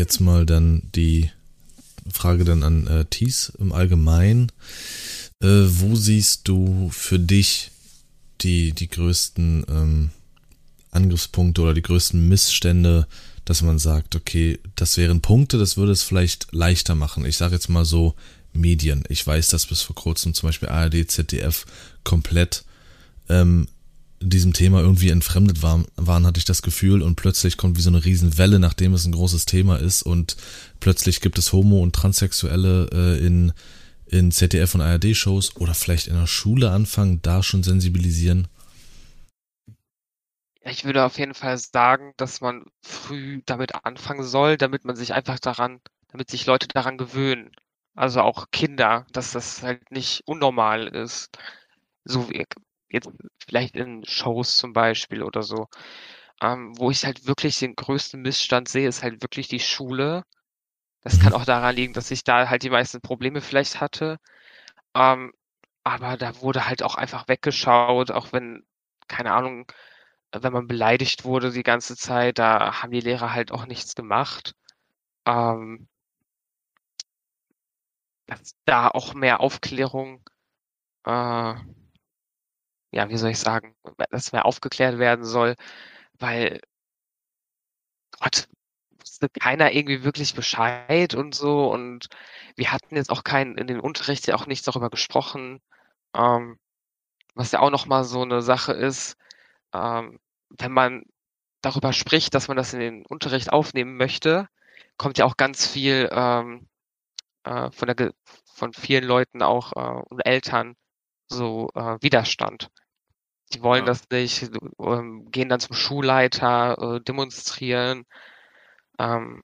jetzt mal dann die Frage dann an äh, Thies im Allgemeinen. Äh, wo siehst du für dich die, die größten ähm, Angriffspunkte oder die größten Missstände, dass man sagt, okay, das wären Punkte, das würde es vielleicht leichter machen. Ich sage jetzt mal so Medien. Ich weiß, dass bis vor kurzem zum Beispiel ARD, ZDF komplett ähm, diesem Thema irgendwie entfremdet waren, waren, hatte ich das Gefühl und plötzlich kommt wie so eine Riesenwelle, nachdem es ein großes Thema ist und plötzlich gibt es Homo- und Transsexuelle äh, in, in ZDF und ARD-Shows oder vielleicht in der Schule anfangen, da schon sensibilisieren. Ich würde auf jeden Fall sagen, dass man früh damit anfangen soll, damit man sich einfach daran, damit sich Leute daran gewöhnen. Also auch Kinder, dass das halt nicht unnormal ist. So jetzt vielleicht in Shows zum Beispiel oder so. Ähm, wo ich halt wirklich den größten Missstand sehe, ist halt wirklich die Schule. Das kann mhm. auch daran liegen, dass ich da halt die meisten Probleme vielleicht hatte. Ähm, aber da wurde halt auch einfach weggeschaut, auch wenn, keine Ahnung, wenn man beleidigt wurde die ganze Zeit, da haben die Lehrer halt auch nichts gemacht. Ähm, dass da auch mehr Aufklärung, äh, ja, wie soll ich sagen, dass mehr aufgeklärt werden soll, weil Gott, wusste keiner irgendwie wirklich Bescheid und so. Und wir hatten jetzt auch keinen in den Unterricht ja auch nichts darüber gesprochen, ähm, was ja auch noch mal so eine Sache ist, ähm, wenn man darüber spricht, dass man das in den Unterricht aufnehmen möchte, kommt ja auch ganz viel ähm, äh, von, der, von vielen Leuten auch äh, und Eltern so äh, Widerstand. Die wollen ja. das nicht, ähm, gehen dann zum Schulleiter, äh, demonstrieren, ähm,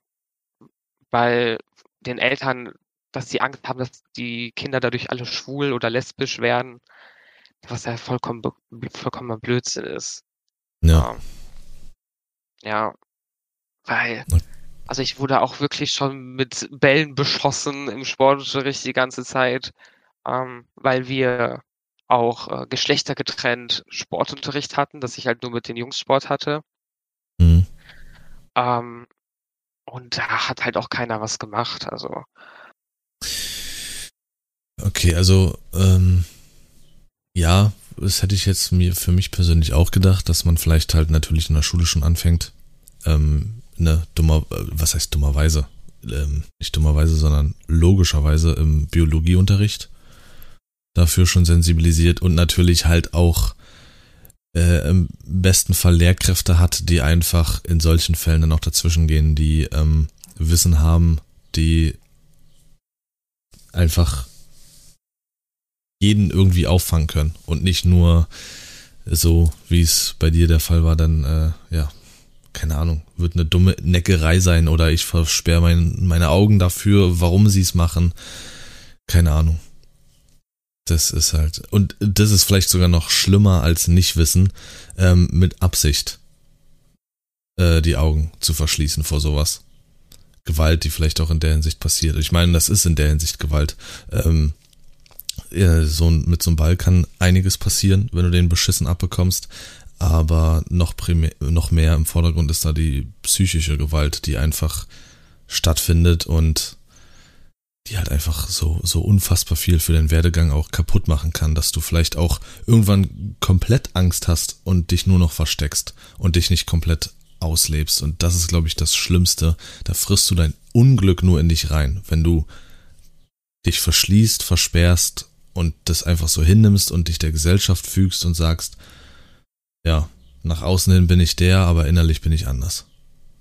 weil den Eltern, dass sie Angst haben, dass die Kinder dadurch alle schwul oder lesbisch werden, was ja vollkommen, vollkommen Blödsinn ist. Ja. Ähm, ja, weil, also ich wurde auch wirklich schon mit Bällen beschossen im Sportunterricht die ganze Zeit, ähm, weil wir auch äh, geschlechtergetrennt Sportunterricht hatten, dass ich halt nur mit den Jungs Sport hatte. Mhm. Ähm, und da hat halt auch keiner was gemacht, also. Okay, also ähm, ja, das hätte ich jetzt mir für mich persönlich auch gedacht, dass man vielleicht halt natürlich in der Schule schon anfängt, ähm, ne, dummer, äh, was heißt dummerweise? Ähm, nicht dummerweise, sondern logischerweise im Biologieunterricht dafür schon sensibilisiert und natürlich halt auch äh, im besten Fall Lehrkräfte hat, die einfach in solchen Fällen dann auch dazwischen gehen, die ähm, Wissen haben, die einfach jeden irgendwie auffangen können und nicht nur so, wie es bei dir der Fall war, dann, äh, ja, keine Ahnung, wird eine dumme Neckerei sein oder ich versperre mein, meine Augen dafür, warum sie es machen. Keine Ahnung. Das ist halt, und das ist vielleicht sogar noch schlimmer als Nichtwissen, ähm, mit Absicht äh, die Augen zu verschließen vor sowas. Gewalt, die vielleicht auch in der Hinsicht passiert. Ich meine, das ist in der Hinsicht Gewalt. Ähm, so mit so einem Ball kann einiges passieren, wenn du den beschissen abbekommst. Aber noch, primär, noch mehr im Vordergrund ist da die psychische Gewalt, die einfach stattfindet und die halt einfach so, so unfassbar viel für den Werdegang auch kaputt machen kann, dass du vielleicht auch irgendwann komplett Angst hast und dich nur noch versteckst und dich nicht komplett auslebst. Und das ist, glaube ich, das Schlimmste. Da frisst du dein Unglück nur in dich rein, wenn du dich verschließt, versperrst und das einfach so hinnimmst und dich der Gesellschaft fügst und sagst, ja, nach außen hin bin ich der, aber innerlich bin ich anders.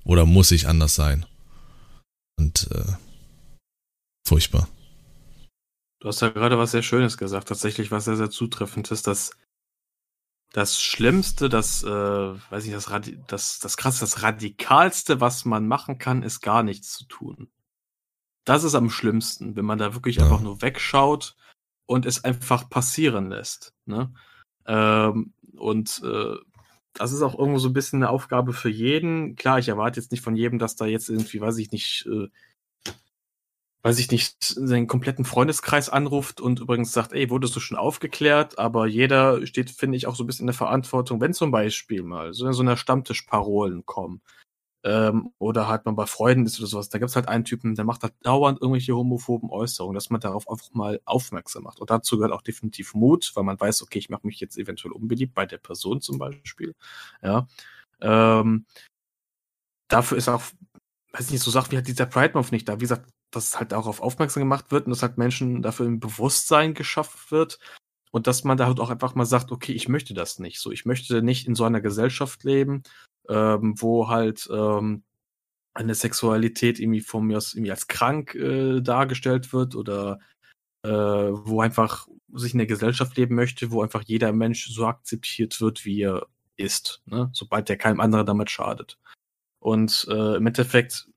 Oder muss ich anders sein. Und äh, furchtbar. Du hast ja gerade was sehr Schönes gesagt, tatsächlich was sehr, sehr zutreffend ist, dass das Schlimmste, das, äh, weiß ich, das, das, das krasse, das Radikalste, was man machen kann, ist gar nichts zu tun. Das ist am schlimmsten, wenn man da wirklich ja. einfach nur wegschaut und es einfach passieren lässt. Ne? Ähm, und äh, das ist auch irgendwo so ein bisschen eine Aufgabe für jeden. Klar, ich erwarte jetzt nicht von jedem, dass da jetzt irgendwie, weiß ich nicht, äh, weiß ich nicht, seinen kompletten Freundeskreis anruft und übrigens sagt, ey, wurdest du schon aufgeklärt? Aber jeder steht, finde ich, auch so ein bisschen in der Verantwortung, wenn zum Beispiel mal so, so eine Stammtischparolen kommen. ähm, oder halt man bei Freunden ist oder sowas, da gibt es halt einen Typen, der macht halt dauernd irgendwelche homophoben Äußerungen, dass man darauf einfach mal aufmerksam macht. Und dazu gehört auch definitiv Mut, weil man weiß, okay, ich mache mich jetzt eventuell unbeliebt, bei der Person zum Beispiel. Ja. Ähm, dafür ist auch, weiß nicht, so Sachen wie halt dieser Pride Month nicht da. Wie gesagt, dass halt auch auf aufmerksam gemacht wird und dass halt Menschen dafür im Bewusstsein geschafft wird und dass man da halt auch einfach mal sagt, okay, ich möchte das nicht. So, ich möchte nicht in so einer Gesellschaft leben, ähm, wo halt ähm, eine Sexualität irgendwie von mir aus irgendwie als krank äh, dargestellt wird oder äh, wo einfach sich in der Gesellschaft leben möchte, wo einfach jeder Mensch so akzeptiert wird, wie er ist, ne? sobald der keinem anderen damit schadet. Und äh, im Endeffekt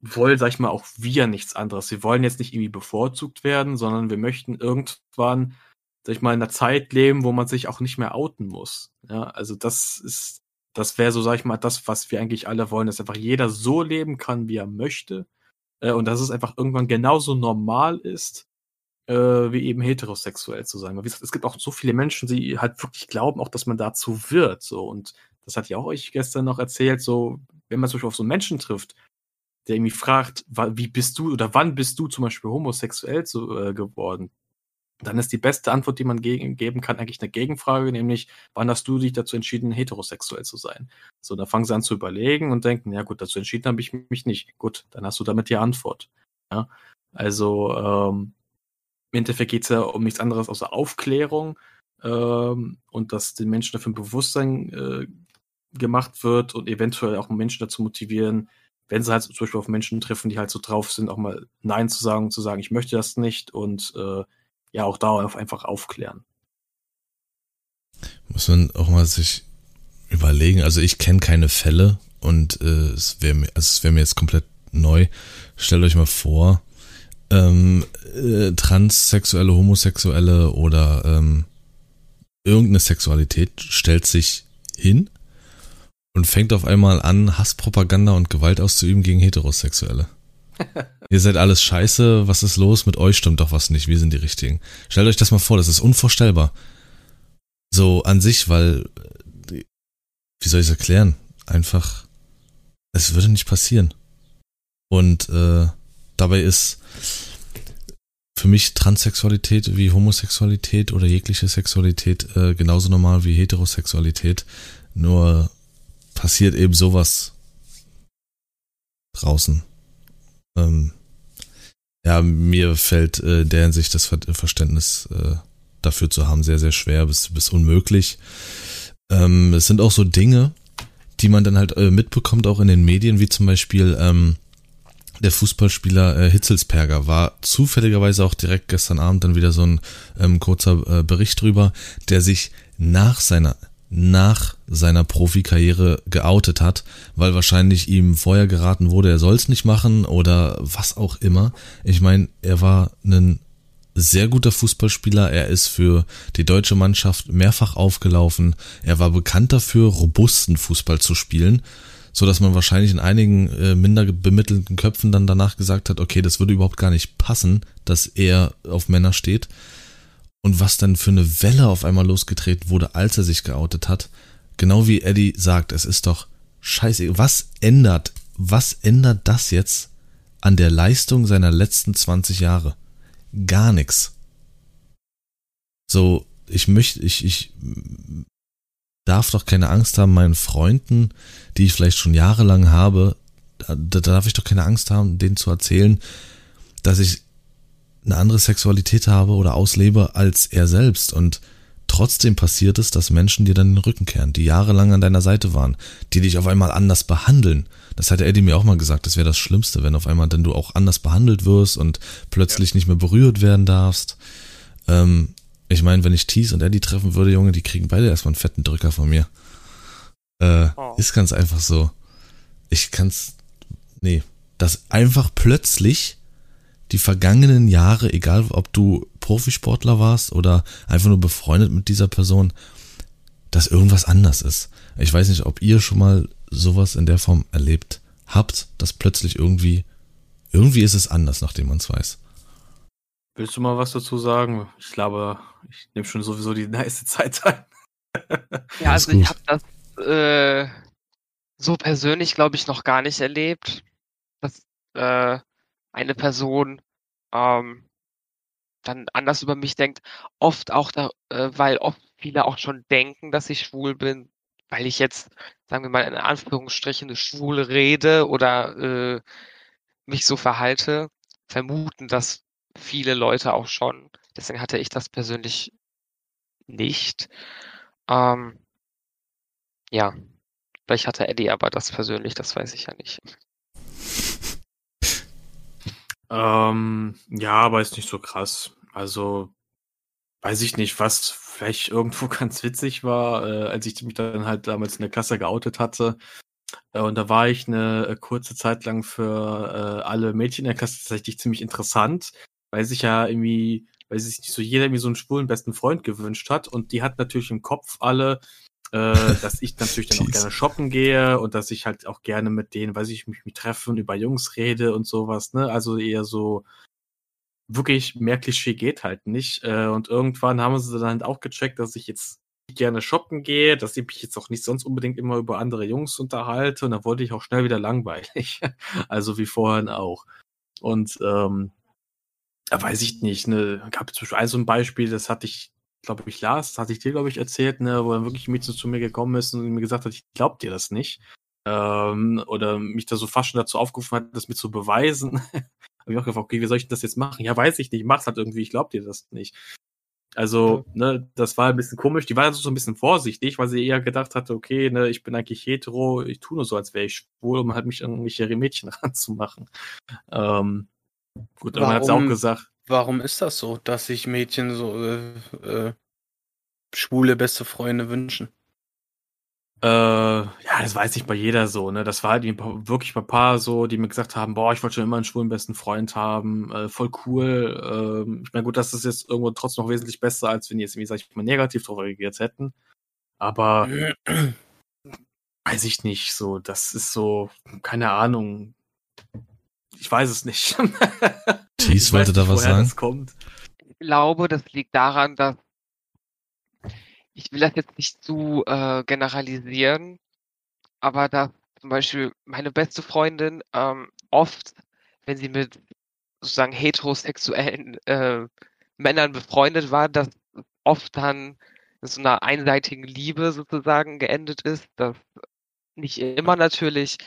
wollen, sag ich mal, auch wir nichts anderes. Wir wollen jetzt nicht irgendwie bevorzugt werden, sondern wir möchten irgendwann, sag ich mal, in einer Zeit leben, wo man sich auch nicht mehr outen muss. Ja, also das ist, das wäre so, sag ich mal, das, was wir eigentlich alle wollen, dass einfach jeder so leben kann, wie er möchte. Äh, und dass es einfach irgendwann genauso normal ist, äh, wie eben heterosexuell zu sein. Weil es gibt auch so viele Menschen, die halt wirklich glauben, auch, dass man dazu wird. So und das hat ja auch euch gestern noch erzählt, so wenn man zum Beispiel auf so Menschen trifft, der irgendwie fragt, wie bist du oder wann bist du zum Beispiel homosexuell zu, äh, geworden? Dann ist die beste Antwort, die man ge geben kann, eigentlich eine Gegenfrage, nämlich, wann hast du dich dazu entschieden, heterosexuell zu sein? So, dann fangen sie an zu überlegen und denken, ja gut, dazu entschieden habe ich mich nicht. Gut, dann hast du damit die Antwort. Ja? Also ähm, im Endeffekt geht es ja um nichts anderes außer Aufklärung ähm, und dass den Menschen dafür ein Bewusstsein äh, gemacht wird und eventuell auch Menschen dazu motivieren, wenn sie halt zum Beispiel auf Menschen treffen, die halt so drauf sind, auch mal Nein zu sagen, zu sagen, ich möchte das nicht und äh, ja, auch darauf einfach aufklären. Muss man auch mal sich überlegen, also ich kenne keine Fälle und äh, es wäre mir, also es wäre mir jetzt komplett neu. Stellt euch mal vor, ähm, äh, transsexuelle, homosexuelle oder ähm, irgendeine Sexualität stellt sich hin und fängt auf einmal an, Hasspropaganda und Gewalt auszuüben gegen Heterosexuelle. Ihr seid alles scheiße, was ist los? Mit euch stimmt doch was nicht, wir sind die Richtigen. Stellt euch das mal vor, das ist unvorstellbar. So an sich, weil, wie soll ich es erklären? Einfach, es würde nicht passieren. Und äh, dabei ist für mich Transsexualität wie Homosexualität oder jegliche Sexualität äh, genauso normal wie Heterosexualität. Nur passiert eben sowas draußen. Ähm, ja, mir fällt äh, der Hinsicht das Ver Verständnis äh, dafür zu haben sehr, sehr schwer bis, bis unmöglich. Ähm, es sind auch so Dinge, die man dann halt äh, mitbekommt, auch in den Medien, wie zum Beispiel ähm, der Fußballspieler äh, Hitzelsperger war zufälligerweise auch direkt gestern Abend dann wieder so ein ähm, kurzer äh, Bericht drüber, der sich nach seiner nach seiner Profikarriere geoutet hat, weil wahrscheinlich ihm vorher geraten wurde, er soll es nicht machen oder was auch immer. Ich meine, er war ein sehr guter Fußballspieler, er ist für die deutsche Mannschaft mehrfach aufgelaufen, er war bekannt dafür, robusten Fußball zu spielen, so dass man wahrscheinlich in einigen äh, minder bemittelten Köpfen dann danach gesagt hat, okay, das würde überhaupt gar nicht passen, dass er auf Männer steht und was dann für eine Welle auf einmal losgetreten wurde, als er sich geoutet hat. Genau wie Eddie sagt, es ist doch scheiße. Was ändert, was ändert das jetzt an der Leistung seiner letzten 20 Jahre? Gar nichts. So, ich möchte, ich, ich darf doch keine Angst haben, meinen Freunden, die ich vielleicht schon jahrelang habe, da, da darf ich doch keine Angst haben, denen zu erzählen, dass ich eine andere Sexualität habe oder auslebe als er selbst und trotzdem passiert es, dass Menschen dir dann den Rücken kehren, die jahrelang an deiner Seite waren, die dich auf einmal anders behandeln. Das hat Eddie mir auch mal gesagt, das wäre das Schlimmste, wenn auf einmal dann du auch anders behandelt wirst und plötzlich ja. nicht mehr berührt werden darfst. Ähm, ich meine, wenn ich Tees und Eddie treffen würde, Junge, die kriegen beide erstmal einen fetten Drücker von mir. Äh, oh. Ist ganz einfach so. Ich kann's, nee, das einfach plötzlich die vergangenen Jahre, egal ob du Profisportler warst oder einfach nur befreundet mit dieser Person, dass irgendwas anders ist. Ich weiß nicht, ob ihr schon mal sowas in der Form erlebt habt, dass plötzlich irgendwie, irgendwie ist es anders, nachdem man es weiß. Willst du mal was dazu sagen? Ich glaube, ich nehme schon sowieso die nice Zeit ein. ja, also ich habe das äh, so persönlich, glaube ich, noch gar nicht erlebt, dass äh, eine Person ähm, dann anders über mich denkt. Oft auch da, äh, weil oft viele auch schon denken, dass ich schwul bin, weil ich jetzt, sagen wir mal, in Anführungsstrichen schwul rede oder äh, mich so verhalte, vermuten das viele Leute auch schon. Deswegen hatte ich das persönlich nicht. Ähm, ja, vielleicht hatte Eddie aber das persönlich, das weiß ich ja nicht. Ähm, ja, aber ist nicht so krass. Also, weiß ich nicht, was vielleicht irgendwo ganz witzig war, äh, als ich mich dann halt damals in der Klasse geoutet hatte. Äh, und da war ich eine äh, kurze Zeit lang für äh, alle Mädchen in der Klasse tatsächlich ziemlich interessant, weil sich ja irgendwie, weil sich nicht so jeder irgendwie so einen schwulen besten Freund gewünscht hat. Und die hat natürlich im Kopf alle, äh, dass ich natürlich dann auch gerne shoppen gehe und dass ich halt auch gerne mit denen, weiß ich, mich, mich treffe und über Jungs rede und sowas, ne? Also eher so wirklich mehr Klischee geht halt nicht. Äh, und irgendwann haben sie dann halt auch gecheckt, dass ich jetzt gerne shoppen gehe, dass ich mich jetzt auch nicht sonst unbedingt immer über andere Jungs unterhalte und dann wollte ich auch schnell wieder langweilig. also wie vorhin auch. Und ähm, da weiß ich nicht, ne, gab zum Beispiel ein so ein Beispiel, das hatte ich, glaube ich, Lars, das hatte ich dir, glaube ich, erzählt, ne, wo dann wirklich ein Mädchen zu mir gekommen ist und mir gesagt hat, ich glaub dir das nicht. Ähm, oder mich da so fast schon dazu aufgerufen hat, das mir zu beweisen. Habe ich auch gefragt, okay, wie soll ich das jetzt machen? Ja, weiß ich nicht, mach's halt irgendwie, ich glaub dir das nicht. Also, ne, das war ein bisschen komisch. Die war so ein bisschen vorsichtig, weil sie eher gedacht hatte, okay, ne, ich bin eigentlich hetero, ich tue nur so, als wäre ich schwul, um halt mich an irgendwelche Mädchen ranzumachen. Ähm, gut, aber man hat es auch gesagt. Warum ist das so, dass sich Mädchen so äh, äh, schwule beste Freunde wünschen? Äh, ja, das weiß nicht bei jeder so, ne? Das war halt wirklich ein paar so, die mir gesagt haben, boah, ich wollte schon immer einen schwulen besten Freund haben, äh, voll cool. Ähm, ich meine, gut, das ist jetzt irgendwo trotzdem noch wesentlich besser, als wenn die jetzt, wie sag ich mal, negativ drauf reagiert hätten. Aber weiß ich nicht, so, das ist so, keine Ahnung. Ich weiß es nicht. Thies wollte da was sagen. Ich glaube, das liegt daran, dass ich will das jetzt nicht zu äh, generalisieren, aber da zum Beispiel meine beste Freundin ähm, oft, wenn sie mit sozusagen heterosexuellen äh, Männern befreundet war, dass oft dann in so einer einseitigen Liebe sozusagen geendet ist. Das nicht immer natürlich.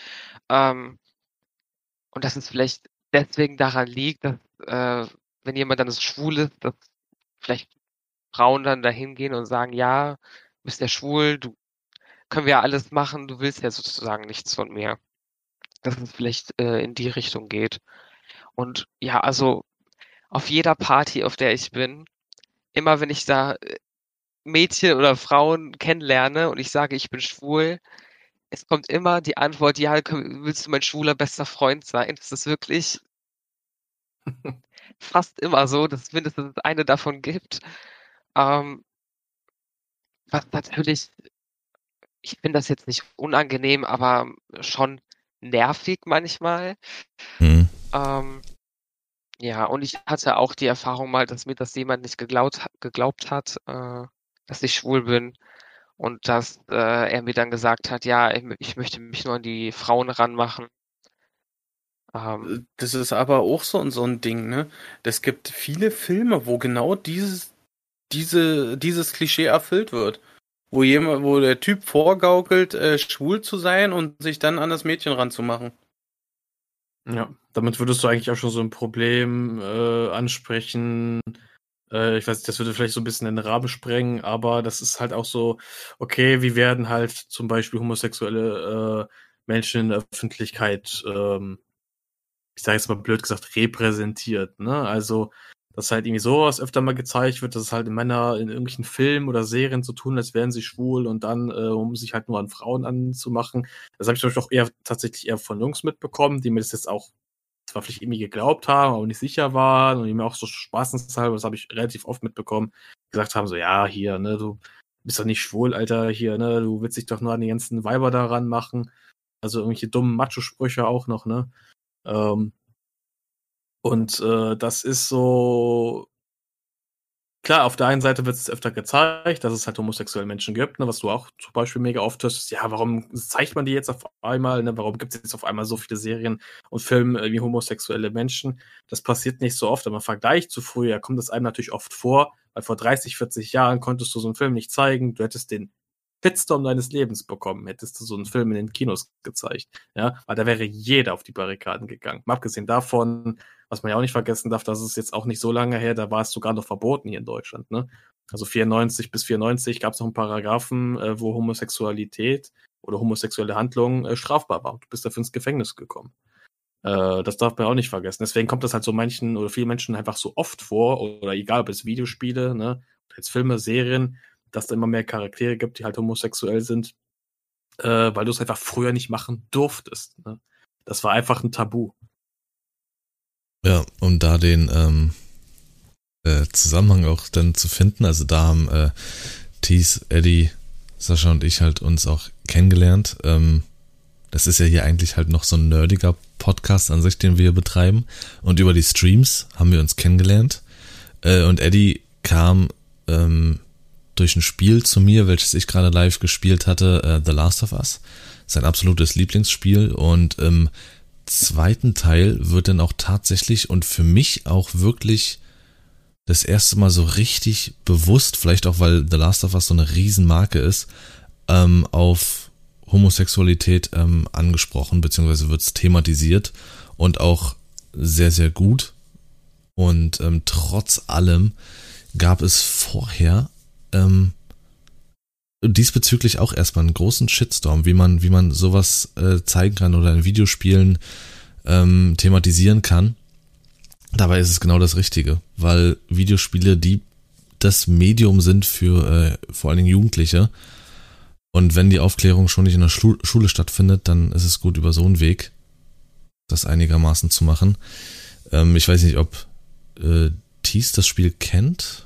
Ähm, und dass es vielleicht deswegen daran liegt, dass äh, wenn jemand dann schwul ist, dass vielleicht Frauen dann dahin gehen und sagen, ja, du bist ja schwul, du können wir ja alles machen, du willst ja sozusagen nichts von mir. Dass es vielleicht äh, in die Richtung geht. Und ja, also auf jeder Party, auf der ich bin, immer wenn ich da äh, Mädchen oder Frauen kennenlerne und ich sage, ich bin schwul, es kommt immer die Antwort, ja, willst du mein schwuler bester Freund sein? Das ist wirklich fast immer so, dass es mindestens eine davon gibt. Ähm, was natürlich ich finde das jetzt nicht unangenehm, aber schon nervig manchmal. Mhm. Ähm, ja, und ich hatte auch die Erfahrung mal, dass mir das jemand nicht geglaubt, geglaubt hat, äh, dass ich schwul bin. Und dass äh, er mir dann gesagt hat, ja, ich, ich, möchte mich nur an die Frauen ranmachen. Ähm, das ist aber auch so, so ein Ding, ne? Es gibt viele Filme, wo genau dieses diese, dieses Klischee erfüllt wird. Wo jemand, wo der Typ vorgaukelt, äh, schwul zu sein und sich dann an das Mädchen ranzumachen. Ja, damit würdest du eigentlich auch schon so ein Problem äh, ansprechen. Äh, ich weiß nicht, das würde vielleicht so ein bisschen den Rahmen sprengen, aber das ist halt auch so, okay, wie werden halt zum Beispiel homosexuelle äh, Menschen in der Öffentlichkeit, ähm, ich sage jetzt mal blöd gesagt, repräsentiert. Ne? Also dass halt irgendwie sowas öfter mal gezeigt wird, dass es halt Männer in irgendwelchen Filmen oder Serien so tun, als wären sie schwul und dann, äh, um sich halt nur an Frauen anzumachen. Das habe ich zum Beispiel auch eher tatsächlich eher von Jungs mitbekommen, die mir das jetzt auch zwar vielleicht irgendwie geglaubt haben, aber nicht sicher waren und mir auch so spaßenshalber, das habe ich relativ oft mitbekommen, gesagt haben, so, ja, hier, ne, du bist doch nicht schwul, Alter, hier, ne, du willst dich doch nur an die ganzen Weiber daran machen. Also irgendwelche dummen Macho-Sprüche auch noch, ne. Ähm, und äh, das ist so, klar, auf der einen Seite wird es öfter gezeigt, dass es halt homosexuelle Menschen gibt, ne, was du auch zum Beispiel mega oft hörst. Ja, warum zeigt man die jetzt auf einmal? Ne, warum gibt es jetzt auf einmal so viele Serien und Filme wie homosexuelle Menschen? Das passiert nicht so oft, aber im Vergleich zu früher kommt es einem natürlich oft vor, weil vor 30, 40 Jahren konntest du so einen Film nicht zeigen. Du hättest den Hitstorm deines Lebens bekommen, hättest du so einen Film in den Kinos gezeigt. Ja, weil da wäre jeder auf die Barrikaden gegangen. Mal abgesehen davon, was man ja auch nicht vergessen darf, das ist jetzt auch nicht so lange her, da war es sogar noch verboten hier in Deutschland. Ne? Also 94 bis 94 gab es noch einen Paragraphen, äh, wo Homosexualität oder homosexuelle Handlungen äh, strafbar war. Du bist dafür ins Gefängnis gekommen. Äh, das darf man auch nicht vergessen. Deswegen kommt das halt so manchen oder vielen Menschen einfach so oft vor, oder egal ob es Videospiele, ne, jetzt Filme, Serien, dass da immer mehr Charaktere gibt, die halt homosexuell sind, äh, weil du es einfach früher nicht machen durftest. Ne? Das war einfach ein Tabu. Ja, um da den ähm, äh, Zusammenhang auch dann zu finden, also da haben äh, Thies, Eddie, Sascha und ich halt uns auch kennengelernt. Ähm, das ist ja hier eigentlich halt noch so ein nerdiger Podcast an sich, den wir betreiben. Und über die Streams haben wir uns kennengelernt. Äh, und Eddie kam ähm, durch ein Spiel zu mir, welches ich gerade live gespielt hatte, äh, The Last of Us. Sein absolutes Lieblingsspiel. Und im zweiten Teil wird dann auch tatsächlich und für mich auch wirklich das erste Mal so richtig bewusst, vielleicht auch weil The Last of Us so eine Riesenmarke ist, ähm, auf Homosexualität ähm, angesprochen, beziehungsweise wird es thematisiert und auch sehr, sehr gut. Und ähm, trotz allem gab es vorher ähm, diesbezüglich auch erstmal einen großen Shitstorm, wie man, wie man sowas äh, zeigen kann oder in Videospielen ähm, thematisieren kann. Dabei ist es genau das Richtige, weil Videospiele die das Medium sind für äh, vor allen Dingen Jugendliche. Und wenn die Aufklärung schon nicht in der Schule, Schule stattfindet, dann ist es gut, über so einen Weg das einigermaßen zu machen. Ähm, ich weiß nicht, ob äh, Thies das Spiel kennt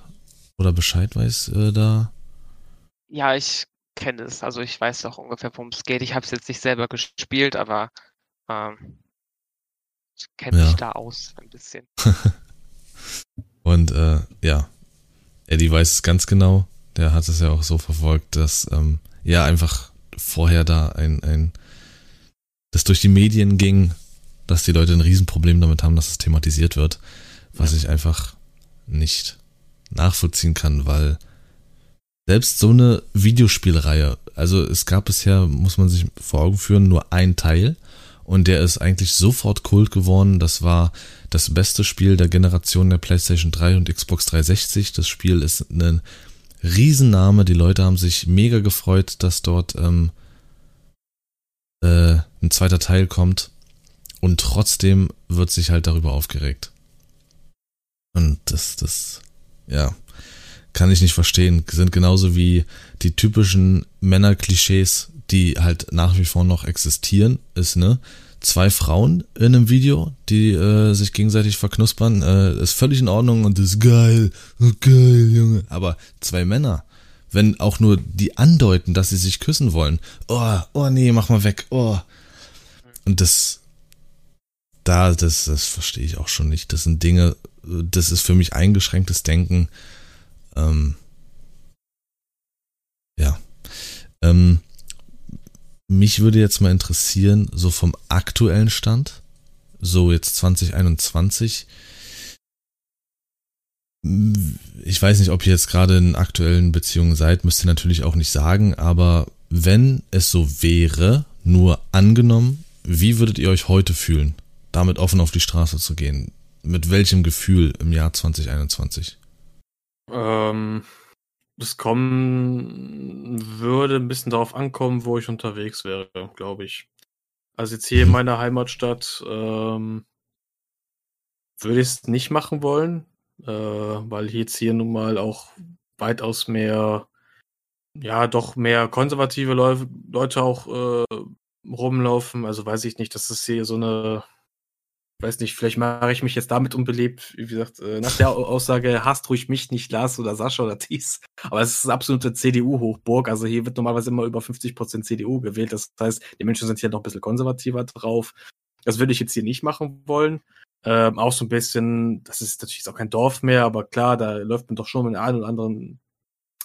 oder Bescheid weiß äh, da. Ja, ich kenne es. Also ich weiß auch ungefähr, worum es geht. Ich habe es jetzt nicht selber gespielt, aber ähm, ich kenne Ja. mich da aus ein bisschen. Und äh, ja, Eddie weiß es ganz genau. Der hat es ja auch so verfolgt, dass ähm, ja einfach vorher da ein, ein das durch die Medien ging, dass die Leute ein Riesenproblem damit haben, dass es thematisiert wird, was ich einfach nicht nachvollziehen kann, weil selbst so eine Videospielreihe, also es gab bisher, muss man sich vor Augen führen, nur ein Teil und der ist eigentlich sofort Kult geworden. Das war das beste Spiel der Generation der PlayStation 3 und Xbox 360. Das Spiel ist ein Riesenname. Die Leute haben sich mega gefreut, dass dort ähm, äh, ein zweiter Teil kommt. Und trotzdem wird sich halt darüber aufgeregt. Und das, das, ja, kann ich nicht verstehen. Sind genauso wie die typischen Männerklischees, die halt nach wie vor noch existieren, ist, ne? Zwei Frauen in einem Video, die äh, sich gegenseitig verknuspern, äh, ist völlig in Ordnung und ist geil, geil, Junge. Aber zwei Männer, wenn auch nur die andeuten, dass sie sich küssen wollen, oh, oh nee, mach mal weg, oh. Und das, da, das, das verstehe ich auch schon nicht. Das sind Dinge, das ist für mich eingeschränktes Denken. Ähm, ja. Ähm, mich würde jetzt mal interessieren, so vom aktuellen Stand, so jetzt 2021. Ich weiß nicht, ob ihr jetzt gerade in aktuellen Beziehungen seid, müsst ihr natürlich auch nicht sagen, aber wenn es so wäre, nur angenommen, wie würdet ihr euch heute fühlen, damit offen auf die Straße zu gehen? Mit welchem Gefühl im Jahr 2021? Ähm, das kommen würde ein bisschen darauf ankommen, wo ich unterwegs wäre, glaube ich. Also jetzt hier in Mhm. meiner Heimatstadt ähm, würde ich es nicht machen wollen, äh, weil jetzt hier nun mal auch weitaus mehr, ja, doch mehr konservative Leu Leute auch äh, rumlaufen. Also weiß ich nicht, das ist hier so eine, weiß nicht, vielleicht mache ich mich jetzt damit unbeliebt. Wie gesagt, äh, nach der Au- Aussage hasst ruhig mich nicht Lars oder Sascha oder Thies. Aber es ist eine absolute CDU-Hochburg. Also hier wird normalerweise immer über 50% CDU gewählt. Das heißt, die Menschen sind hier noch ein bisschen konservativer drauf. Das würde ich jetzt hier nicht machen wollen. Ähm, auch so ein bisschen, das ist natürlich auch kein Dorf mehr, aber klar, da läuft man doch schon mit einem oder anderen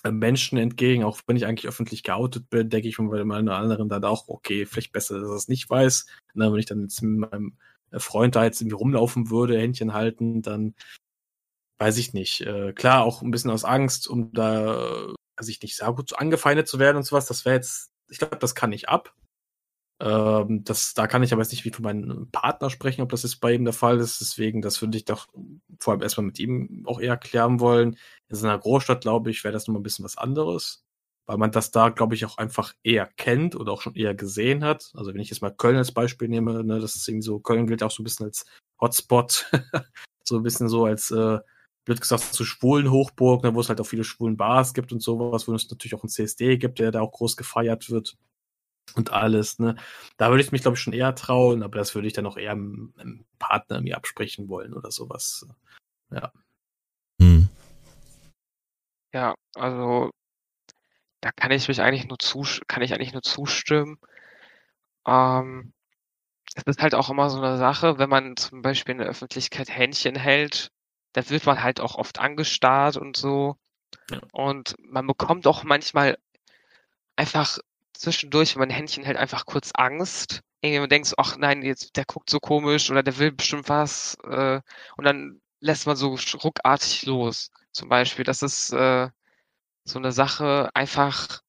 äh, Menschen entgegen, auch wenn ich eigentlich öffentlich geoutet bin, denke ich mir bei dem oder anderen dann auch, okay, vielleicht besser, dass er es nicht weiß. Na, wenn ich dann jetzt mit meinem Freund da jetzt irgendwie rumlaufen würde, Händchen halten, dann weiß ich nicht. Äh, klar, auch ein bisschen aus Angst, um da, weiß ich nicht, sehr gut angefeindet zu werden und sowas. Das wäre jetzt, ich glaube, das kann ich ab. Ähm, das, da kann ich aber jetzt nicht wie für meinen Partner sprechen, ob das jetzt bei ihm der Fall ist. Deswegen, das würde ich doch vor allem erstmal mit ihm auch eher klären wollen. In so einer Großstadt, glaube ich, wäre das nochmal ein bisschen was anderes, weil man das da, glaube ich, auch einfach eher kennt oder auch schon eher gesehen hat. Also wenn ich jetzt mal Köln als Beispiel nehme, ne, das ist irgendwie so, Köln gilt auch so ein bisschen als Hotspot, so ein bisschen so als, äh, blöd gesagt, zu schwulen Hochburg, ne, wo es halt auch viele schwulen Bars gibt und sowas, wo es natürlich auch einen CSD gibt, der da auch groß gefeiert wird und alles, ne? Da würde ich mich, glaube ich, schon eher trauen, aber das würde ich dann auch eher einem, einem Partner mir absprechen wollen oder sowas. Ja. Hm. Ja, also da kann ich mich eigentlich nur zus kann ich eigentlich nur zustimmen. Ähm, es ist halt auch immer so eine Sache, wenn man zum Beispiel in der Öffentlichkeit Händchen hält, da wird man halt auch oft angestarrt und so. Ja. Und man bekommt auch manchmal einfach zwischendurch, wenn man Händchen hält, einfach kurz Angst. Irgendwie man denkt ach nein, jetzt, der guckt so komisch oder der will bestimmt was. Äh, und dann lässt man so ruckartig los. Zum Beispiel, das ist äh, so eine Sache, einfach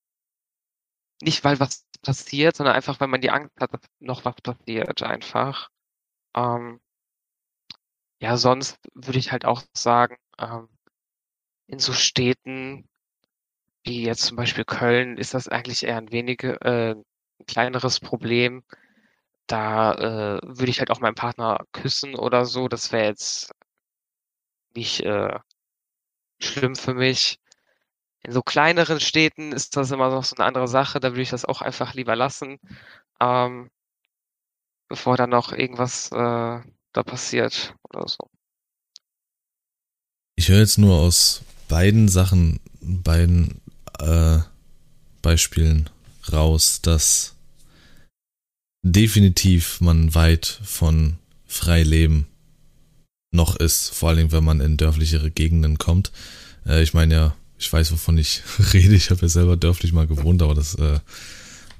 nicht, weil was passiert, sondern einfach, weil man die Angst hat, dass noch was passiert, einfach. Ähm, ja, sonst würde ich halt auch sagen, ähm, in so Städten wie jetzt zum Beispiel Köln ist das eigentlich eher ein wenige, äh, ein kleineres Problem. Da äh, würde ich halt auch meinen Partner küssen oder so. Das wäre jetzt nicht äh, schlimm für mich. In so kleineren Städten ist das immer noch so eine andere Sache. Da würde ich das auch einfach lieber lassen, ähm, bevor dann noch irgendwas äh, da passiert oder so. Ich höre jetzt nur aus beiden Sachen, beiden äh, Beispielen raus, dass definitiv man weit von frei leben noch ist, vor allem wenn man in dörflichere Gegenden kommt. Äh, ich meine ja, ich weiß, wovon ich rede. Ich habe ja selber dörflich mal gewohnt, aber das äh,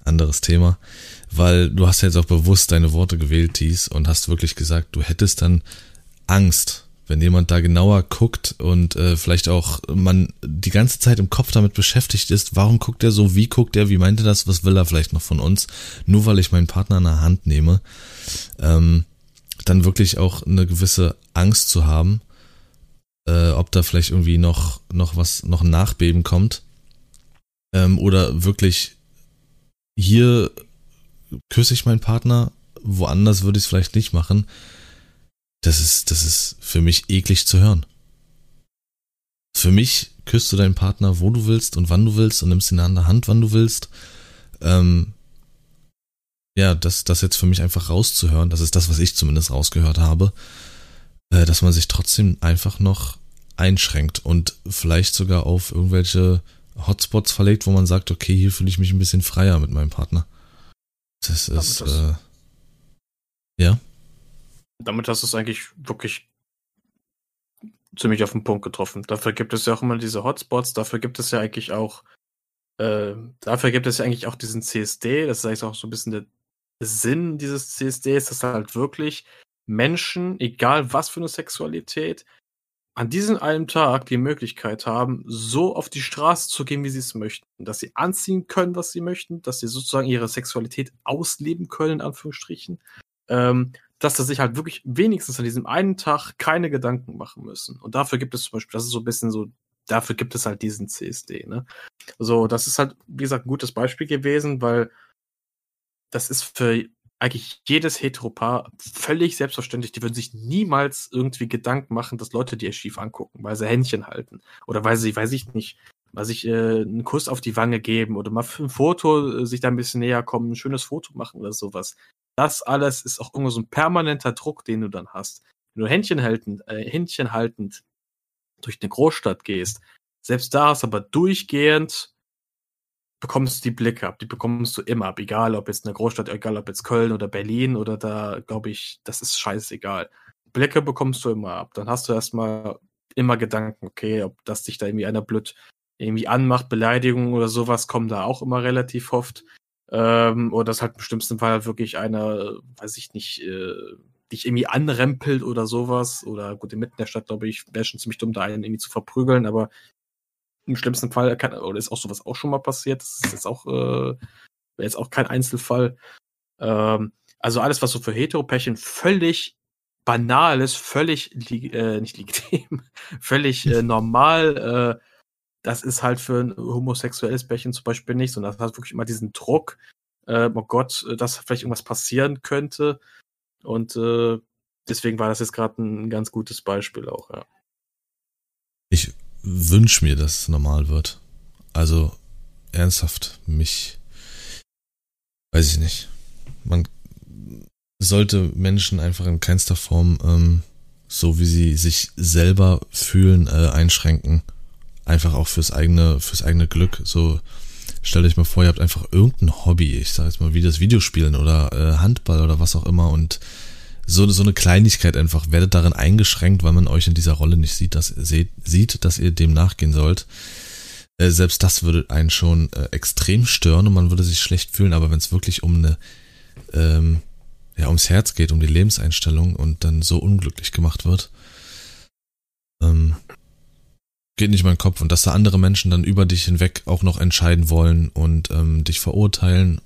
anderes Thema. Weil du hast ja jetzt auch bewusst deine Worte gewählt, Thies, und hast wirklich gesagt, du hättest dann Angst, wenn jemand da genauer guckt und äh, vielleicht auch man die ganze Zeit im Kopf damit beschäftigt ist, warum guckt er so, wie guckt er, wie meint er das, was will er vielleicht noch von uns, nur weil ich meinen Partner in der Hand nehme, ähm, dann wirklich auch eine gewisse Angst zu haben, äh, ob da vielleicht irgendwie noch, noch was, noch ein Nachbeben kommt, ähm, oder wirklich hier küsse ich meinen Partner, woanders würde ich es vielleicht nicht machen das ist, das ist für mich eklig zu hören. Für mich küsst du deinen Partner, wo du willst und wann du willst und nimmst ihn an der Hand, wann du willst. Ähm, ja, das, das jetzt für mich einfach rauszuhören, das ist das, was ich zumindest rausgehört habe, dass man sich trotzdem einfach noch einschränkt und vielleicht sogar auf irgendwelche Hotspots verlegt, wo man sagt, okay, hier fühle ich mich ein bisschen freier mit meinem Partner. Das ist, das äh, ja damit hast du es eigentlich wirklich ziemlich auf den Punkt getroffen. Dafür gibt es ja auch immer diese Hotspots, dafür gibt es ja eigentlich auch, äh, dafür gibt es ja eigentlich auch diesen CSD, das ist eigentlich auch so ein bisschen der Sinn dieses CSDs, dass halt wirklich Menschen, egal was für eine Sexualität, an diesem einen Tag die Möglichkeit haben, so auf die Straße zu gehen, wie sie es möchten. Dass sie anziehen können, was sie möchten, dass sie sozusagen ihre Sexualität ausleben können, in Anführungsstrichen. Ähm, dass sie sich halt wirklich wenigstens an diesem einen Tag keine Gedanken machen müssen. Und dafür gibt es zum Beispiel, das ist so ein bisschen so, dafür gibt es halt diesen CSD, ne? So, das ist halt, wie gesagt, ein gutes Beispiel gewesen, weil das ist für eigentlich jedes Heteropaar völlig selbstverständlich. Die würden sich niemals irgendwie Gedanken machen, dass Leute dir schief angucken, weil sie Händchen halten. Oder weil sie, weiß ich nicht, weil sich äh, einen Kuss auf die Wange geben oder mal für ein Foto äh, sich da ein bisschen näher kommen, ein schönes Foto machen oder sowas das alles ist auch irgendwo so ein permanenter Druck, den du dann hast. Wenn du Händchen haltend, äh, Händchen haltend durch eine Großstadt gehst, selbst da hast aber durchgehend bekommst du die Blicke ab, die bekommst du immer ab, egal ob jetzt eine Großstadt, egal ob jetzt Köln oder Berlin oder da, glaube ich, das ist scheißegal. Blicke bekommst du immer ab. Dann hast du erstmal immer Gedanken, okay, ob das dich da irgendwie einer blöd irgendwie anmacht, Beleidigungen oder sowas kommen da auch immer relativ oft. Ähm, oder dass halt im schlimmsten Fall wirklich einer, weiß ich nicht, äh, dich irgendwie anrempelt oder sowas. Oder gut, in Mitten der Stadt, glaube ich, wäre schon ziemlich dumm, da einen irgendwie zu verprügeln, aber im schlimmsten Fall kann, oder ist auch sowas auch schon mal passiert. Das ist jetzt auch, äh, jetzt auch kein Einzelfall. Ähm, also alles, was so für Heteropärchen völlig banal ist, völlig äh, nicht legitim, völlig äh, normal, äh, das ist halt für ein homosexuelles Pärchen zum Beispiel nicht, sondern das hat wirklich immer diesen Druck, äh, oh Gott, äh, dass vielleicht irgendwas passieren könnte. Und äh, deswegen war das jetzt gerade ein ganz gutes Beispiel auch, ja. Ich wünsche mir, dass es normal wird. Also ernsthaft, mich weiß ich nicht. Man sollte Menschen einfach in keinster Form ähm, so wie sie sich selber fühlen äh, einschränken einfach auch fürs eigene, fürs eigene Glück. So, stellt euch mal vor, ihr habt einfach irgendein Hobby, ich sag jetzt mal wie das Videospielen oder äh, Handball oder was auch immer und so, so eine Kleinigkeit einfach, werdet darin eingeschränkt, weil man euch in dieser Rolle nicht sieht, dass, seht, sieht, dass ihr dem nachgehen sollt. Äh, selbst das würde einen schon äh, extrem stören und man würde sich schlecht fühlen, aber wenn es wirklich um eine, ähm, ja, ums Herz geht, um die Lebenseinstellung und dann so unglücklich gemacht wird, ähm, geht nicht in meinen Kopf. Und dass da andere Menschen dann über dich hinweg auch noch entscheiden wollen und ähm, dich verurteilen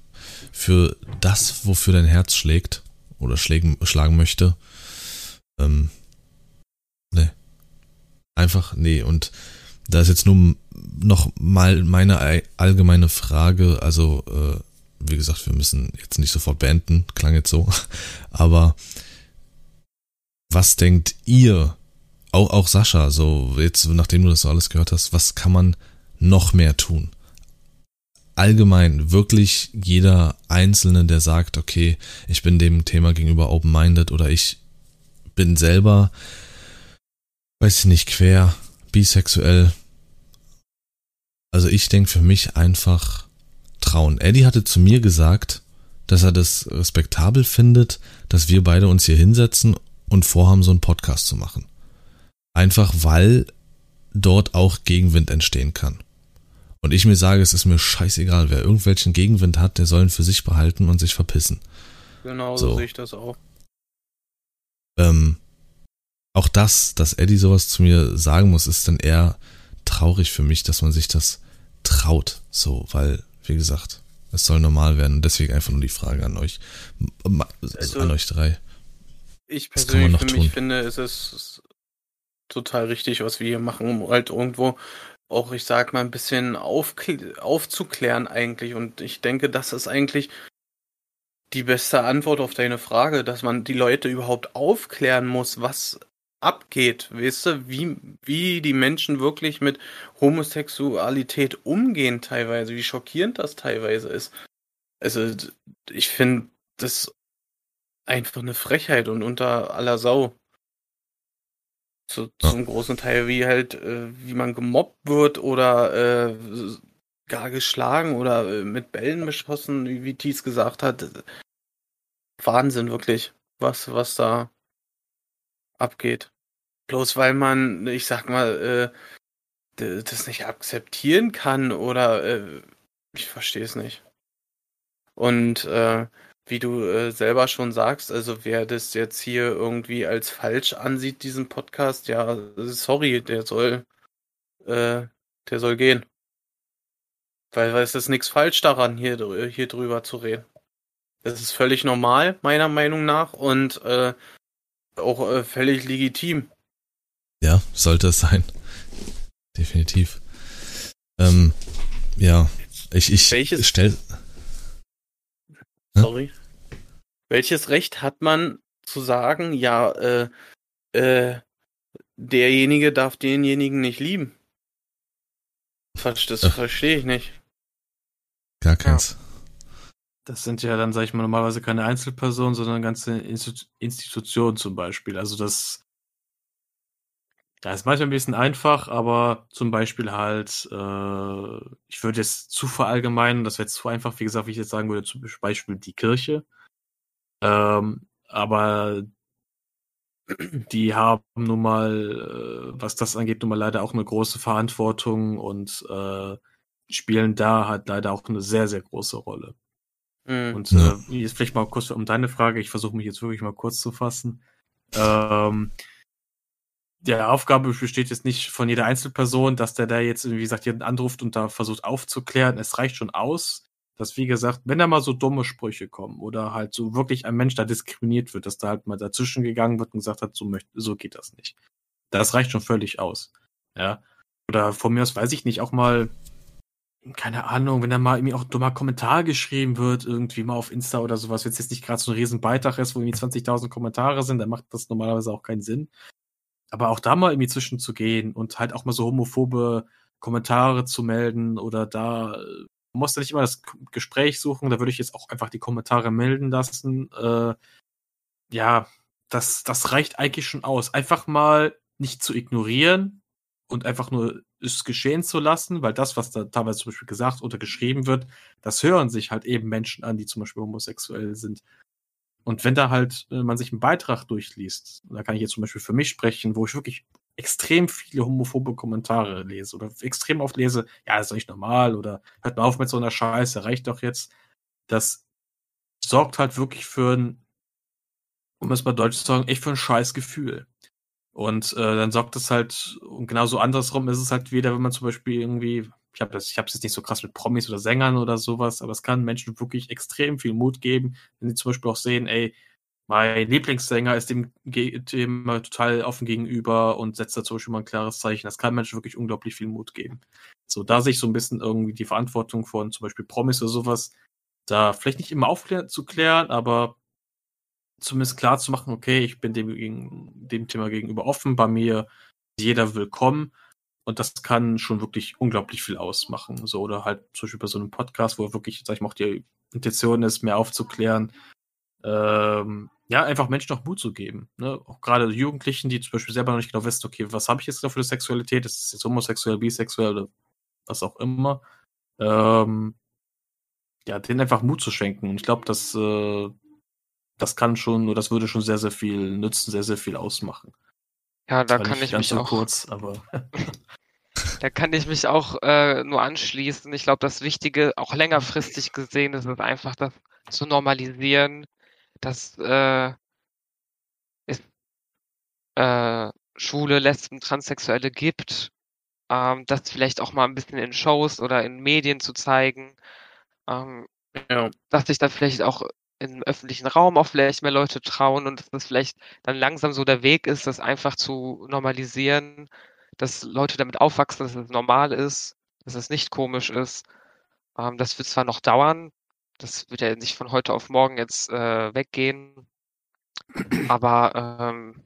für das, wofür dein Herz schlägt oder schlägen, schlagen möchte. Ähm, nee. Einfach nee. Und da ist jetzt nur noch mal meine allgemeine Frage, also äh, wie gesagt, wir müssen jetzt nicht sofort beenden, klang jetzt so, aber was denkt ihr auch, auch Sascha, so jetzt, nachdem du das so alles gehört hast, was kann man noch mehr tun? Allgemein, wirklich jeder Einzelne, der sagt, okay, ich bin dem Thema gegenüber open-minded oder ich bin selber, weiß ich nicht, quer, bisexuell. Also ich denke für mich einfach trauen. Eddie hatte zu mir gesagt, dass er das respektabel findet, dass wir beide uns hier hinsetzen und vorhaben, so einen Podcast zu machen. Einfach weil dort auch Gegenwind entstehen kann. Und ich mir sage, es ist mir scheißegal, wer irgendwelchen Gegenwind hat, der soll ihn für sich behalten und sich verpissen. Genau, so, sehe ich das auch. Ähm, auch das, dass Eddie sowas zu mir sagen muss, ist dann eher traurig für mich, dass man sich das traut. So, weil, wie gesagt, es soll normal werden. Und deswegen einfach nur die Frage an euch, also, an euch drei. Ich persönlich für mich finde, es ist total richtig, was wir hier machen, um halt irgendwo auch, ich sag mal, ein bisschen aufzuklären eigentlich. Und ich denke, das ist eigentlich die beste Antwort auf deine Frage, dass man die Leute überhaupt aufklären muss, was abgeht, weißt du, wie, wie die Menschen wirklich mit Homosexualität umgehen teilweise, wie schockierend das teilweise ist. Also, ich finde das einfach eine Frechheit und unter aller Sau. Zu, ja. Zum großen Teil, wie halt, äh, wie man gemobbt wird oder äh, gar geschlagen oder äh, mit Bällen beschossen, wie, Thies gesagt hat. Wahnsinn, wirklich, was, was da abgeht. Bloß weil man, ich sag mal, äh, das nicht akzeptieren kann oder äh, ich verstehe es nicht. Und äh, wie du äh, selber schon sagst, also wer das jetzt hier irgendwie als falsch ansieht, diesen Podcast, ja, sorry, der soll, äh, der soll gehen. Weil, weil es ist nichts falsch daran, hier, hier drüber zu reden. Das ist völlig normal, meiner Meinung nach, und äh, auch äh, völlig legitim. Ja, sollte es sein. Definitiv. Ähm, ja, ich, ich Welches? Sorry. Welches Recht hat man zu sagen, ja, äh, äh, derjenige darf denjenigen nicht lieben? Das verstehe ich nicht. Gar keins. Das sind ja dann, sag ich mal, normalerweise keine Einzelpersonen, sondern ganze Institutionen zum Beispiel. Also das Ja, ist manchmal ein bisschen einfach, aber zum Beispiel halt, äh, ich würde jetzt zu verallgemeinern, das wäre zu einfach, wie gesagt, wie ich jetzt sagen würde, zum Beispiel die Kirche. Ähm, aber die haben nun mal, äh, was das angeht, nun mal leider auch eine große Verantwortung und äh, spielen da halt leider auch eine sehr, sehr große Rolle. Mhm. Und äh, jetzt vielleicht mal kurz um deine Frage, ich versuche mich jetzt wirklich mal kurz zu fassen. Ähm, der Aufgabe besteht jetzt nicht von jeder Einzelperson, dass der da jetzt, wie gesagt, jeden anruft und da versucht aufzuklären. Es reicht schon aus, dass, wie gesagt, wenn da mal so dumme Sprüche kommen oder halt so wirklich ein Mensch da diskriminiert wird, dass da halt mal dazwischen gegangen wird und gesagt hat, so, möchte, so geht das nicht. Das reicht schon völlig aus. Ja. Oder von mir aus weiß ich nicht, auch mal, keine Ahnung, wenn da mal irgendwie auch ein dummer Kommentar geschrieben wird, irgendwie mal auf Insta oder sowas, wenn es jetzt nicht gerade so ein riesen Beitrag ist, wo irgendwie 20.000 Kommentare sind, dann macht das normalerweise auch keinen Sinn. Aber auch da mal irgendwie zwischenzugehen und halt auch mal so homophobe Kommentare zu melden oder da man muss ja nicht immer das Gespräch suchen, da würde ich jetzt auch einfach die Kommentare melden lassen. Äh, ja, das, das reicht eigentlich schon aus. Einfach mal nicht zu ignorieren und einfach nur es geschehen zu lassen, weil das, was da teilweise zum Beispiel gesagt oder geschrieben wird, das hören sich halt eben Menschen an, die zum Beispiel homosexuell sind. Und wenn da halt äh, man sich einen Beitrag durchliest, da kann ich jetzt zum Beispiel für mich sprechen, wo ich wirklich extrem viele homophobe Kommentare lese oder extrem oft lese, ja, ist doch nicht normal oder hört mal auf mit so einer Scheiße, reicht doch jetzt. Das sorgt halt wirklich für ein, um es mal deutsch zu sagen, echt für ein scheiß Gefühl. Und äh, dann sorgt es halt, und genauso andersrum ist es halt wieder, wenn man zum Beispiel irgendwie ich habe das, ich habe es jetzt nicht so krass mit Promis oder Sängern oder sowas, aber es kann Menschen wirklich extrem viel Mut geben, wenn sie zum Beispiel auch sehen, ey, mein Lieblingssänger ist dem Thema total offen gegenüber und setzt da zum Beispiel mal ein klares Zeichen. Das kann Menschen wirklich unglaublich viel Mut geben. So, da sehe ich so ein bisschen irgendwie die Verantwortung von zum Beispiel Promis oder sowas, da vielleicht nicht immer aufzuklären, aber zumindest klar zu machen, okay, ich bin dem, dem Thema gegenüber offen, bei mir jeder willkommen und das kann schon wirklich unglaublich viel ausmachen. So, oder halt zum Beispiel bei so einem Podcast, wo wirklich, sag ich mal, auch die Intention ist, mehr aufzuklären, ähm, ja, einfach Menschen noch Mut zu geben. Ne? Auch gerade Jugendlichen, die zum Beispiel selber noch nicht genau wissen, okay, was habe ich jetzt da für eine Sexualität? Ist es jetzt homosexuell, bisexuell oder was auch immer? Ähm, ja, denen einfach Mut zu schenken. Und ich glaube, das, äh, das kann schon, oder das würde schon sehr, sehr viel nützen, sehr, sehr viel ausmachen. Ja, da kann ich mich so auch. Kurz, aber da kann ich mich auch äh, nur anschließen. Ich glaube, das Wichtige, auch längerfristig gesehen, ist es einfach, das zu normalisieren, dass äh, es äh, Schwule, Lesben, Transsexuelle gibt, ähm, das vielleicht auch mal ein bisschen in Shows oder in Medien zu zeigen, ähm, ja. dass sich dann vielleicht auch im öffentlichen Raum auch vielleicht mehr Leute trauen und dass das vielleicht dann langsam so der Weg ist, das einfach zu normalisieren, dass Leute damit aufwachsen, dass es normal ist, dass es nicht komisch ist. Ähm, das wird zwar noch dauern, das wird ja nicht von heute auf morgen jetzt äh, weggehen, aber ähm,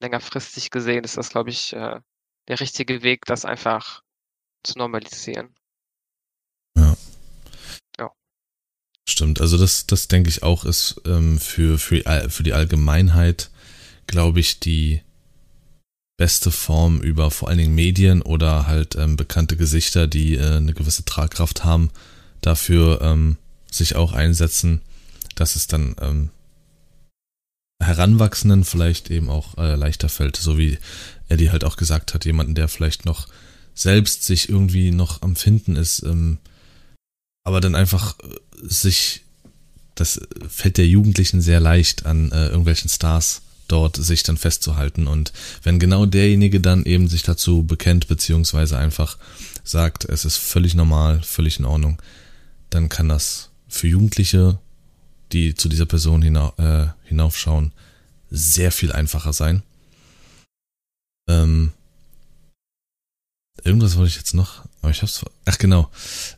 längerfristig gesehen ist das, glaube ich, äh, der richtige Weg, das einfach zu normalisieren. Stimmt, also das, das denke ich auch ist ähm, für, für, für die Allgemeinheit, glaube ich, die beste Form über vor allen Dingen Medien oder halt ähm, bekannte Gesichter, die äh, eine gewisse Tragkraft haben, dafür ähm, sich auch einsetzen, dass es dann ähm, Heranwachsenden vielleicht eben auch äh, leichter fällt, so wie Eddie halt auch gesagt hat, jemanden, der vielleicht noch selbst sich irgendwie noch am Finden ist, ähm, aber dann einfach äh, sich, das fällt der Jugendlichen sehr leicht an äh, irgendwelchen Stars dort sich dann festzuhalten. Und wenn genau derjenige dann eben sich dazu bekennt, beziehungsweise einfach sagt, es ist völlig normal, völlig in Ordnung, dann kann das für Jugendliche, die zu dieser Person hina äh, hinaufschauen, sehr viel einfacher sein. Ähm, irgendwas wollte ich jetzt noch, aber ich hab's. Ach genau.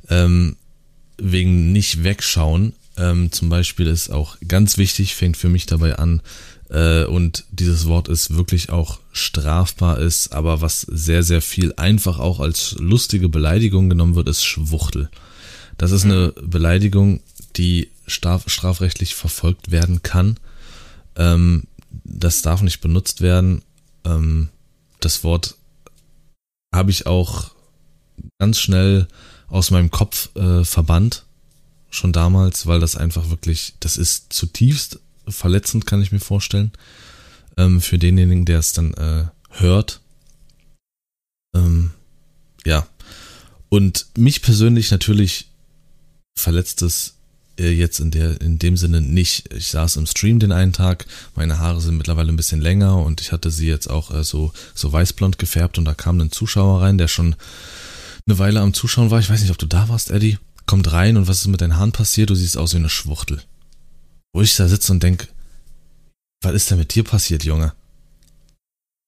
Ähm, wegen nicht wegschauen. Ähm, zum Beispiel ist auch ganz wichtig, fängt für mich dabei an, äh, und dieses Wort ist wirklich auch strafbar ist, aber was sehr, sehr viel einfach auch als lustige Beleidigung genommen wird, ist Schwuchtel. Das ist eine Beleidigung, die straf strafrechtlich verfolgt werden kann. Ähm, das darf nicht benutzt werden. Ähm, das Wort habe ich auch ganz schnell aus meinem Kopf äh, verbannt, schon damals, weil das einfach wirklich, das ist zutiefst verletzend, kann ich mir vorstellen, ähm, für denjenigen, der es dann äh, hört. Ähm, ja. Und mich persönlich natürlich verletzt es äh, jetzt in der in dem Sinne nicht. Ich saß im Stream den einen Tag, meine Haare sind mittlerweile ein bisschen länger und ich hatte sie jetzt auch äh, so so weißblond gefärbt und da kam ein Zuschauer rein, der schon eine Weile am Zuschauen war. Ich weiß nicht, ob du da warst, Eddie. Kommt rein und was ist mit deinen Haaren passiert? Du siehst aus wie eine Schwuchtel. Wo ich da sitze und denk, was ist denn mit dir passiert, Junge?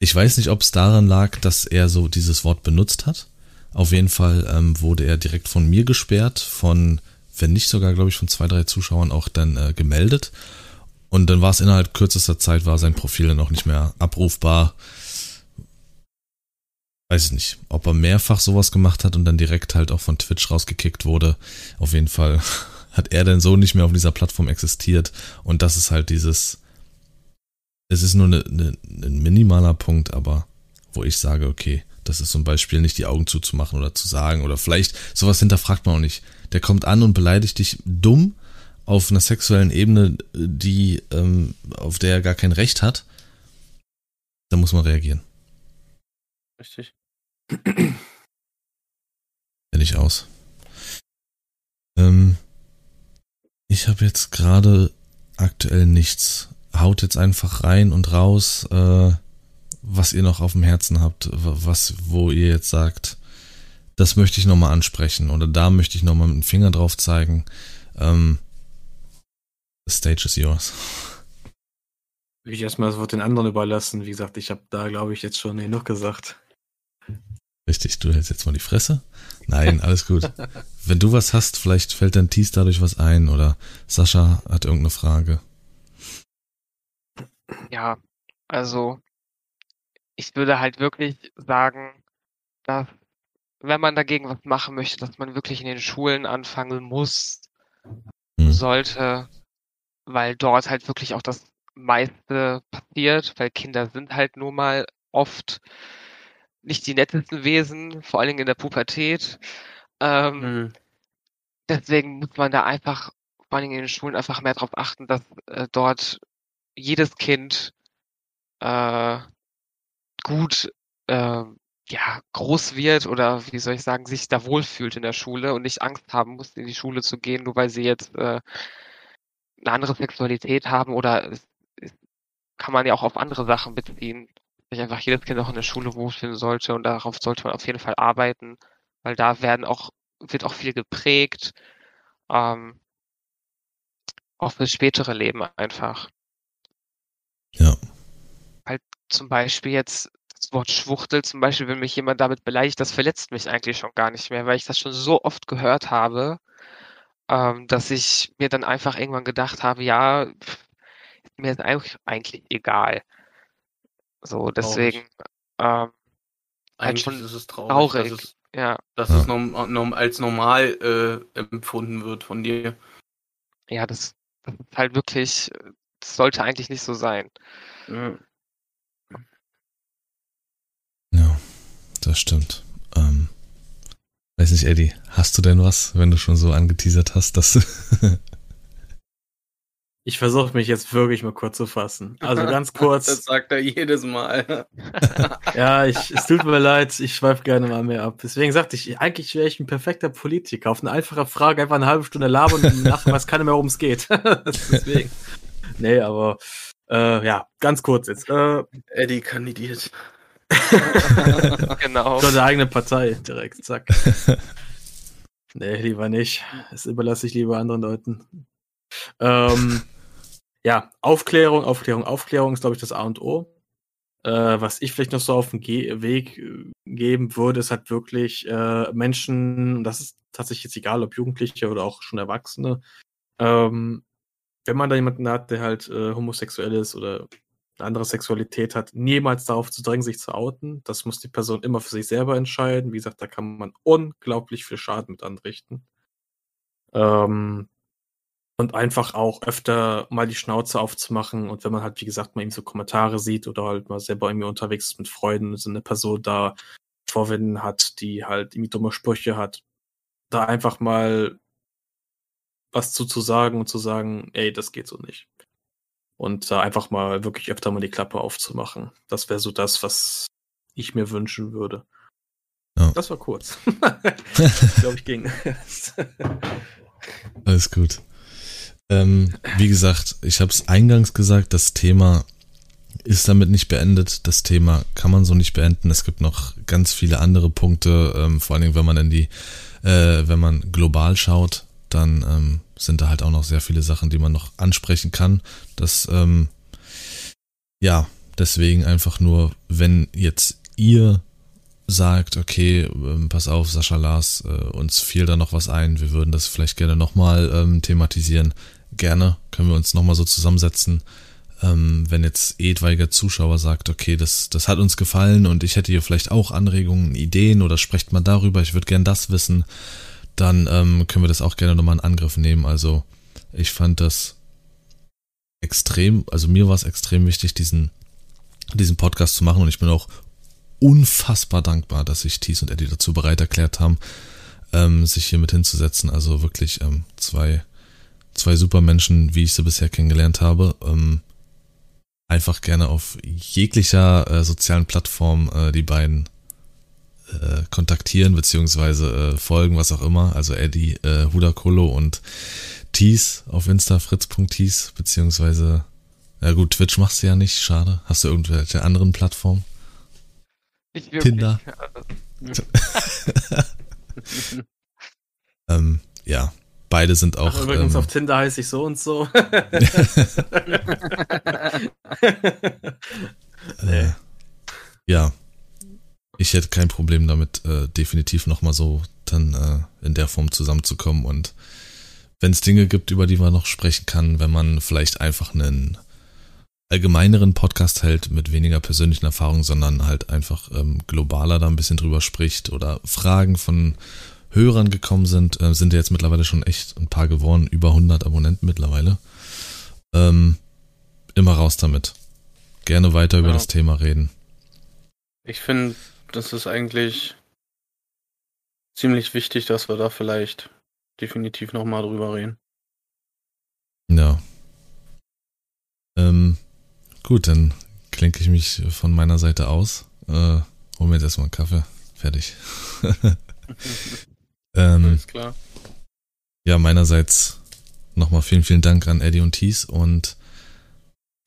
Ich weiß nicht, ob es daran lag, dass er so dieses Wort benutzt hat. Auf jeden Fall ähm, wurde er direkt von mir gesperrt, von, wenn nicht sogar, glaube ich, von zwei, drei Zuschauern auch dann äh, gemeldet. Und dann war es innerhalb kürzester Zeit, war sein Profil dann auch nicht mehr abrufbar. Weiß ich nicht, ob er mehrfach sowas gemacht hat und dann direkt halt auch von Twitch rausgekickt wurde. Auf jeden Fall hat er denn so nicht mehr auf dieser Plattform existiert. Und das ist halt dieses, es ist nur eine, eine, ein minimaler Punkt, aber wo ich sage, okay, das ist zum Beispiel nicht die Augen zuzumachen oder zu sagen oder vielleicht sowas hinterfragt man auch nicht. Der kommt an und beleidigt dich dumm auf einer sexuellen Ebene, die ähm, auf der er gar kein Recht hat. Da muss man reagieren. Richtig. Hätte ich aus. Ähm, ich habe jetzt gerade aktuell nichts haut jetzt einfach rein und raus, äh, was ihr noch auf dem Herzen habt, was, wo ihr jetzt sagt, das möchte ich nochmal ansprechen oder da möchte ich nochmal mit dem Finger drauf zeigen. Ähm, the stage is yours. Will ich erstmal das Wort den anderen überlassen. Wie gesagt, ich habe da, glaube ich, jetzt schon genug gesagt. Richtig, du hältst jetzt mal die Fresse. Nein, alles gut. Wenn du was hast, vielleicht fällt dein Tease dadurch was ein oder Sascha hat irgendeine Frage. Ja, also ich würde halt wirklich sagen, dass wenn man dagegen was machen möchte, dass man wirklich in den Schulen anfangen muss, Hm. sollte, weil dort halt wirklich auch das meiste passiert, weil Kinder sind halt nun mal oft nicht die nettesten Wesen, vor allen Dingen in der Pubertät. Ähm, Mhm. deswegen muss man da einfach, vor allen Dingen in den Schulen, einfach mehr darauf achten, dass äh, dort jedes Kind äh, gut äh, ja, groß wird oder wie soll ich sagen, sich da wohlfühlt in der Schule und nicht Angst haben muss, in die Schule zu gehen, nur weil sie jetzt äh, eine andere Sexualität haben oder es, es kann man ja auch auf andere Sachen beziehen. Sich einfach jedes Kind auch in der Schule wohlfühlen sollte und darauf sollte man auf jeden Fall arbeiten, weil da werden auch, wird auch viel geprägt, ähm, auch fürs spätere Leben einfach. Ja. Zum Beispiel jetzt das Wort Schwuchtel, zum Beispiel, wenn mich jemand damit beleidigt, das verletzt mich eigentlich schon gar nicht mehr, weil ich das schon so oft gehört habe, ähm, dass ich mir dann einfach irgendwann gedacht habe, ja, ist mir eigentlich, eigentlich egal. So, deswegen, ähm, Eigentlich schon ist es traurig, traurig. dass es, ja, dass Ja. es norm, norm, als normal äh, empfunden wird von dir. ja, das, das ist halt wirklich, das sollte eigentlich nicht so sein. Ja. Ja, das stimmt. Ähm, weiß nicht, Eddie, hast du denn was, wenn du schon so angeteasert hast, dass du. Ich versuche mich jetzt wirklich mal kurz zu fassen. Also ganz kurz. Das sagt er jedes Mal. Ja, ich, es tut mir leid, ich schweife gerne mal mehr ab. Deswegen sagte ich, eigentlich wäre ich ein perfekter Politiker. Auf eine einfache Frage einfach eine halbe Stunde labern und nachher weiß keiner mehr, worum es geht. Deswegen. Nee, aber äh, ja, ganz kurz jetzt. Äh, Eddie kandidiert. Genau. schon der eigene Partei direkt, zack. Nee, lieber nicht. Das überlasse ich lieber anderen Leuten. Ähm, ja, Aufklärung, Aufklärung, Aufklärung ist, glaube ich, das A und O. Äh, was ich vielleicht noch so auf den Ge Weg äh, geben würde, ist halt wirklich äh, Menschen, das ist tatsächlich jetzt egal, ob Jugendliche oder auch schon Erwachsene, ähm, wenn man da jemanden hat, der halt äh, homosexuell ist oder eine andere Sexualität hat, niemals darauf zu drängen, sich zu outen. Das muss die Person immer für sich selber entscheiden. Wie gesagt, da kann man unglaublich viel Schaden mit anrichten. Ähm, und einfach auch öfter mal die Schnauze aufzumachen und wenn man halt, wie gesagt, mal eben so Kommentare sieht oder halt mal selber irgendwie unterwegs ist mit Freunden, so eine Person da Vorwinden hat, die halt irgendwie dumme Sprüche hat, da einfach mal was zu, zu sagen und zu sagen, ey, das geht so nicht. Und da einfach mal wirklich öfter mal die Klappe aufzumachen. Das wäre so das, was ich mir wünschen würde. Ja. Das war kurz. ich glaube, ich ging. Alles gut. Ähm, wie gesagt, ich habe es eingangs gesagt, das Thema ist damit nicht beendet. Das Thema kann man so nicht beenden. Es gibt noch ganz viele andere Punkte, ähm, vor allen Dingen, wenn man in die, äh, wenn man global schaut, dann ähm, sind da halt auch noch sehr viele Sachen, die man noch ansprechen kann. Das, ähm, ja, deswegen einfach nur, wenn jetzt ihr sagt, okay, ähm, pass auf, Sascha Lars, äh, uns fiel da noch was ein, wir würden das vielleicht gerne nochmal ähm, thematisieren. Gerne, können wir uns nochmal so zusammensetzen. Ähm, wenn jetzt etwaiger Zuschauer sagt, okay, das, das hat uns gefallen und ich hätte hier vielleicht auch Anregungen, Ideen oder sprecht mal darüber, ich würde gern das wissen, dann ähm, können wir das auch gerne nochmal in Angriff nehmen. Also ich fand das extrem, also mir war es extrem wichtig, diesen, diesen Podcast zu machen und ich bin auch unfassbar dankbar, dass sich Thies und Eddie dazu bereit erklärt haben, ähm, sich hier mit hinzusetzen. Also wirklich ähm, zwei, zwei super Menschen, wie ich sie bisher kennengelernt habe. Ähm, einfach gerne auf jeglicher äh, sozialen Plattform äh, die beiden äh, kontaktieren beziehungsweise äh, folgen, was auch immer. Also Eddie äh, Hudakolo und Thies auf Insta, fritz.thies, beziehungsweise, ja gut, Twitch machst du ja nicht, schade. Hast du irgendwelche anderen Plattformen? Ich Tinder. ähm, ja, beide sind auch. Ach, übrigens ähm, auf Tinder heiße ich so und so. äh, ja, ich hätte kein Problem damit, äh, definitiv nochmal so dann äh, in der Form zusammenzukommen und wenn es Dinge gibt, über die man noch sprechen kann, wenn man vielleicht einfach einen allgemeineren Podcast hält mit weniger persönlichen Erfahrungen, sondern halt einfach ähm, globaler da ein bisschen drüber spricht oder Fragen von Hörern gekommen sind, äh, sind ja jetzt mittlerweile schon echt ein paar geworden, über 100 Abonnenten mittlerweile. Ähm, immer raus damit. Gerne weiter ja. über das Thema reden. Ich finde, das ist eigentlich ziemlich wichtig, dass wir da vielleicht definitiv nochmal drüber reden. Ja. Ähm, Gut, dann klinke ich mich von meiner Seite aus. Äh, hol mir jetzt erstmal einen Kaffee. Fertig. ähm, Alles klar. Ja, meinerseits nochmal vielen, vielen Dank an Eddie und Thies und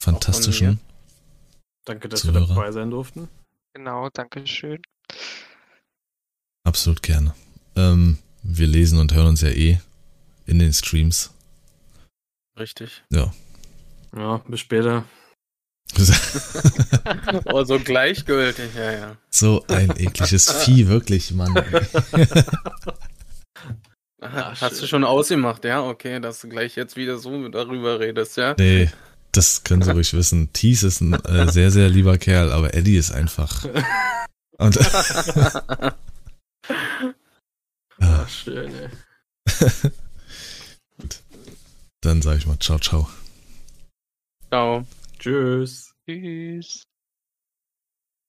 fantastischen. Danke, dass Zuhörer. wir dabei sein durften. Genau, danke schön. Absolut gerne. Ähm, wir lesen und hören uns ja eh in den Streams. Richtig. Ja. Ja, bis später. oh, so gleichgültig, ja, ja. So ein ekliges Vieh, wirklich, Mann. Ach, Hast du schon ausgemacht, ja? Okay, dass du gleich jetzt wieder so darüber redest, ja? Nee, das können sie ruhig wissen. Thies ist ein äh, sehr, sehr lieber Kerl, aber Eddie ist einfach. Und, Ach, schön, ey. Gut. Dann sag ich mal ciao, ciao. Ciao. Tschüss. Tschüss.